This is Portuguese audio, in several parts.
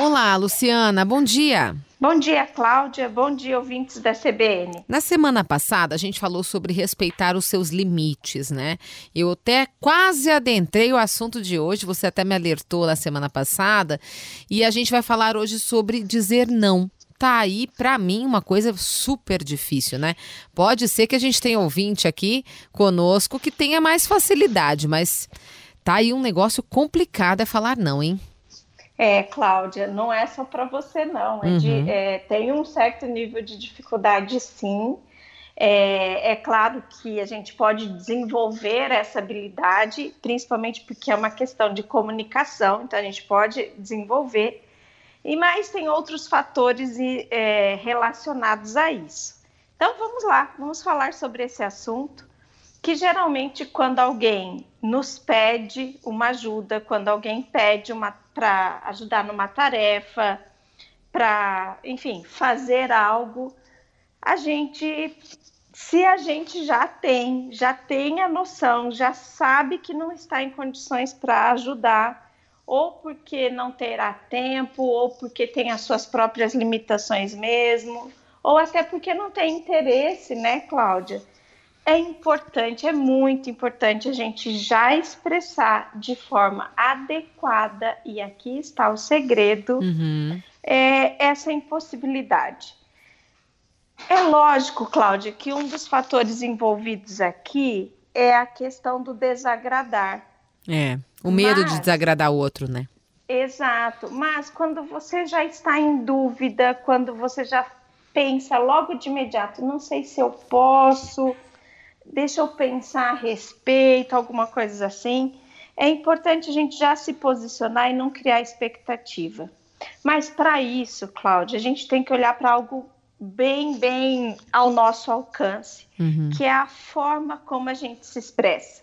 Olá, Luciana, bom dia. Bom dia, Cláudia. Bom dia, ouvintes da CBN. Na semana passada, a gente falou sobre respeitar os seus limites, né? Eu até quase adentrei o assunto de hoje, você até me alertou na semana passada, e a gente vai falar hoje sobre dizer não tá aí, para mim, uma coisa super difícil, né? Pode ser que a gente tenha ouvinte aqui conosco que tenha mais facilidade, mas tá aí um negócio complicado é falar não, hein? É, Cláudia, não é só para você, não. É de, uhum. é, tem um certo nível de dificuldade, sim. É, é, claro que a gente pode desenvolver essa habilidade, principalmente porque é uma questão de comunicação, então a gente pode desenvolver. E mais tem outros fatores é, relacionados a isso. Então vamos lá, vamos falar sobre esse assunto que geralmente quando alguém nos pede uma ajuda, quando alguém pede uma para ajudar numa tarefa, para, enfim, fazer algo, a gente se a gente já tem, já tem a noção, já sabe que não está em condições para ajudar, ou porque não terá tempo, ou porque tem as suas próprias limitações mesmo, ou até porque não tem interesse, né, Cláudia? É importante, é muito importante a gente já expressar de forma adequada, e aqui está o segredo, uhum. é, essa impossibilidade. É lógico, Cláudia, que um dos fatores envolvidos aqui é a questão do desagradar. É, o medo Mas, de desagradar o outro, né? Exato, mas quando você já está em dúvida, quando você já pensa logo de imediato, não sei se eu posso, deixa eu pensar a respeito, alguma coisa assim. É importante a gente já se posicionar e não criar expectativa. Mas para isso, Cláudia, a gente tem que olhar para algo bem, bem ao nosso alcance, uhum. que é a forma como a gente se expressa.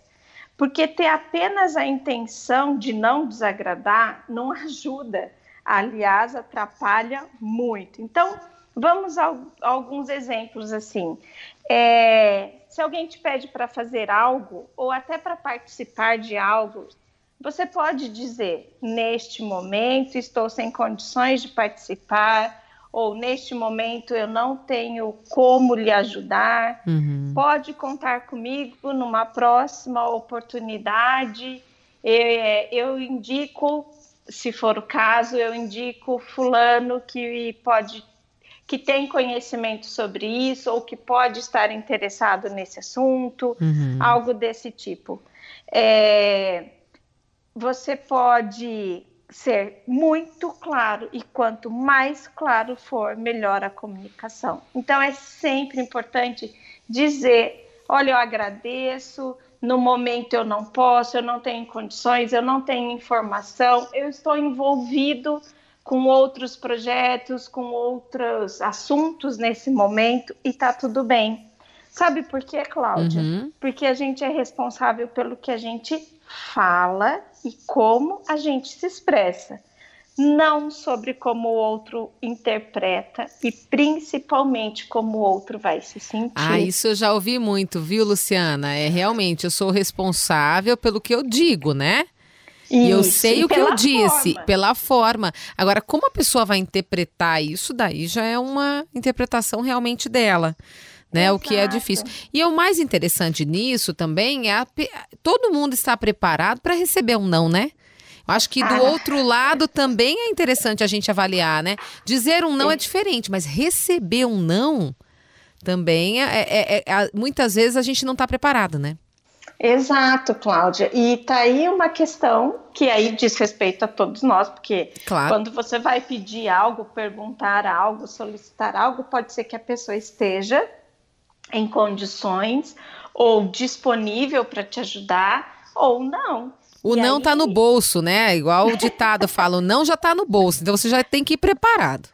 Porque ter apenas a intenção de não desagradar não ajuda, aliás, atrapalha muito. Então, vamos a, a alguns exemplos assim. É, se alguém te pede para fazer algo ou até para participar de algo, você pode dizer: neste momento estou sem condições de participar, ou neste momento eu não tenho como lhe ajudar. Uhum. Pode contar comigo numa próxima oportunidade. Eu, eu indico, se for o caso, eu indico fulano que pode que tem conhecimento sobre isso ou que pode estar interessado nesse assunto, uhum. algo desse tipo. É, você pode ser muito claro e quanto mais claro for, melhor a comunicação. Então é sempre importante dizer: olha, eu agradeço, no momento eu não posso, eu não tenho condições, eu não tenho informação, eu estou envolvido com outros projetos, com outros assuntos nesse momento e tá tudo bem. Sabe por quê, Cláudia? Uhum. Porque a gente é responsável pelo que a gente fala e como a gente se expressa, não sobre como o outro interpreta e principalmente como o outro vai se sentir. Ah, isso eu já ouvi muito, viu, Luciana? É realmente eu sou responsável pelo que eu digo, né? E eu sei o que eu disse, forma. pela forma. Agora, como a pessoa vai interpretar isso, daí já é uma interpretação realmente dela. Né, o que é difícil. E o mais interessante nisso também é a, todo mundo está preparado para receber um não, né? Eu acho que do ah. outro lado também é interessante a gente avaliar, né? Dizer um não é diferente, mas receber um não também é, é, é, é muitas vezes a gente não está preparado, né? Exato, Cláudia. E tá aí uma questão que aí diz respeito a todos nós, porque claro. quando você vai pedir algo, perguntar algo, solicitar algo, pode ser que a pessoa esteja em condições ou disponível para te ajudar ou não. O e não aí... tá no bolso, né? Igual o ditado fala, o não já tá no bolso, então você já tem que ir preparado.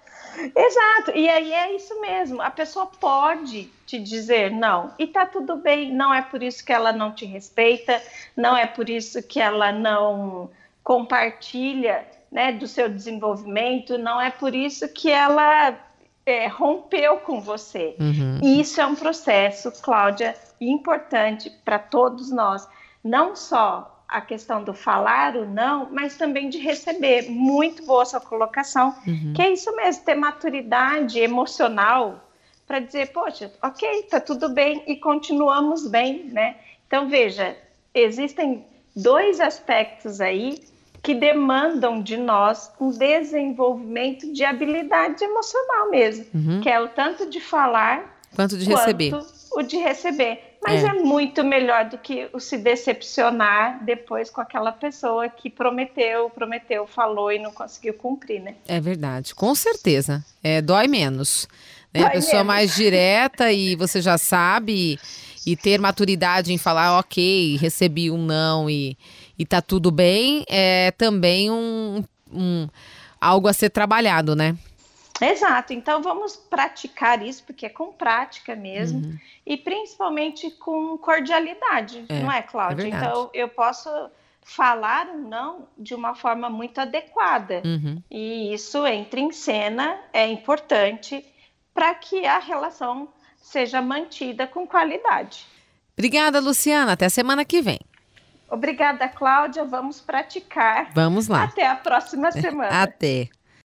Exato, e aí é isso mesmo. A pessoa pode te dizer não, e tá tudo bem. Não é por isso que ela não te respeita, não é por isso que ela não compartilha né, do seu desenvolvimento, não é por isso que ela é, rompeu com você. Uhum. Isso é um processo, Cláudia, importante para todos nós. Não só a questão do falar o não, mas também de receber. Muito boa sua colocação, uhum. que é isso mesmo, ter maturidade emocional para dizer, poxa, ok, tá tudo bem e continuamos bem, né? Então veja, existem dois aspectos aí que demandam de nós um desenvolvimento de habilidade emocional mesmo, uhum. que é o tanto de falar quanto de receber. O de receber. Mas é. é. muito melhor do que o se decepcionar depois com aquela pessoa que prometeu, prometeu, falou e não conseguiu cumprir, né? É verdade, com certeza. É, dói menos. Né? Dói a pessoa menos. mais direta e você já sabe e ter maturidade em falar, ok, recebi um não e, e tá tudo bem, é também um, um algo a ser trabalhado, né? Exato, então vamos praticar isso, porque é com prática mesmo, uhum. e principalmente com cordialidade, é, não é, Cláudia? É então eu posso falar um não de uma forma muito adequada, uhum. e isso entra em cena, é importante para que a relação seja mantida com qualidade. Obrigada, Luciana. Até semana que vem. Obrigada, Cláudia. Vamos praticar. Vamos lá. Até a próxima semana. Até.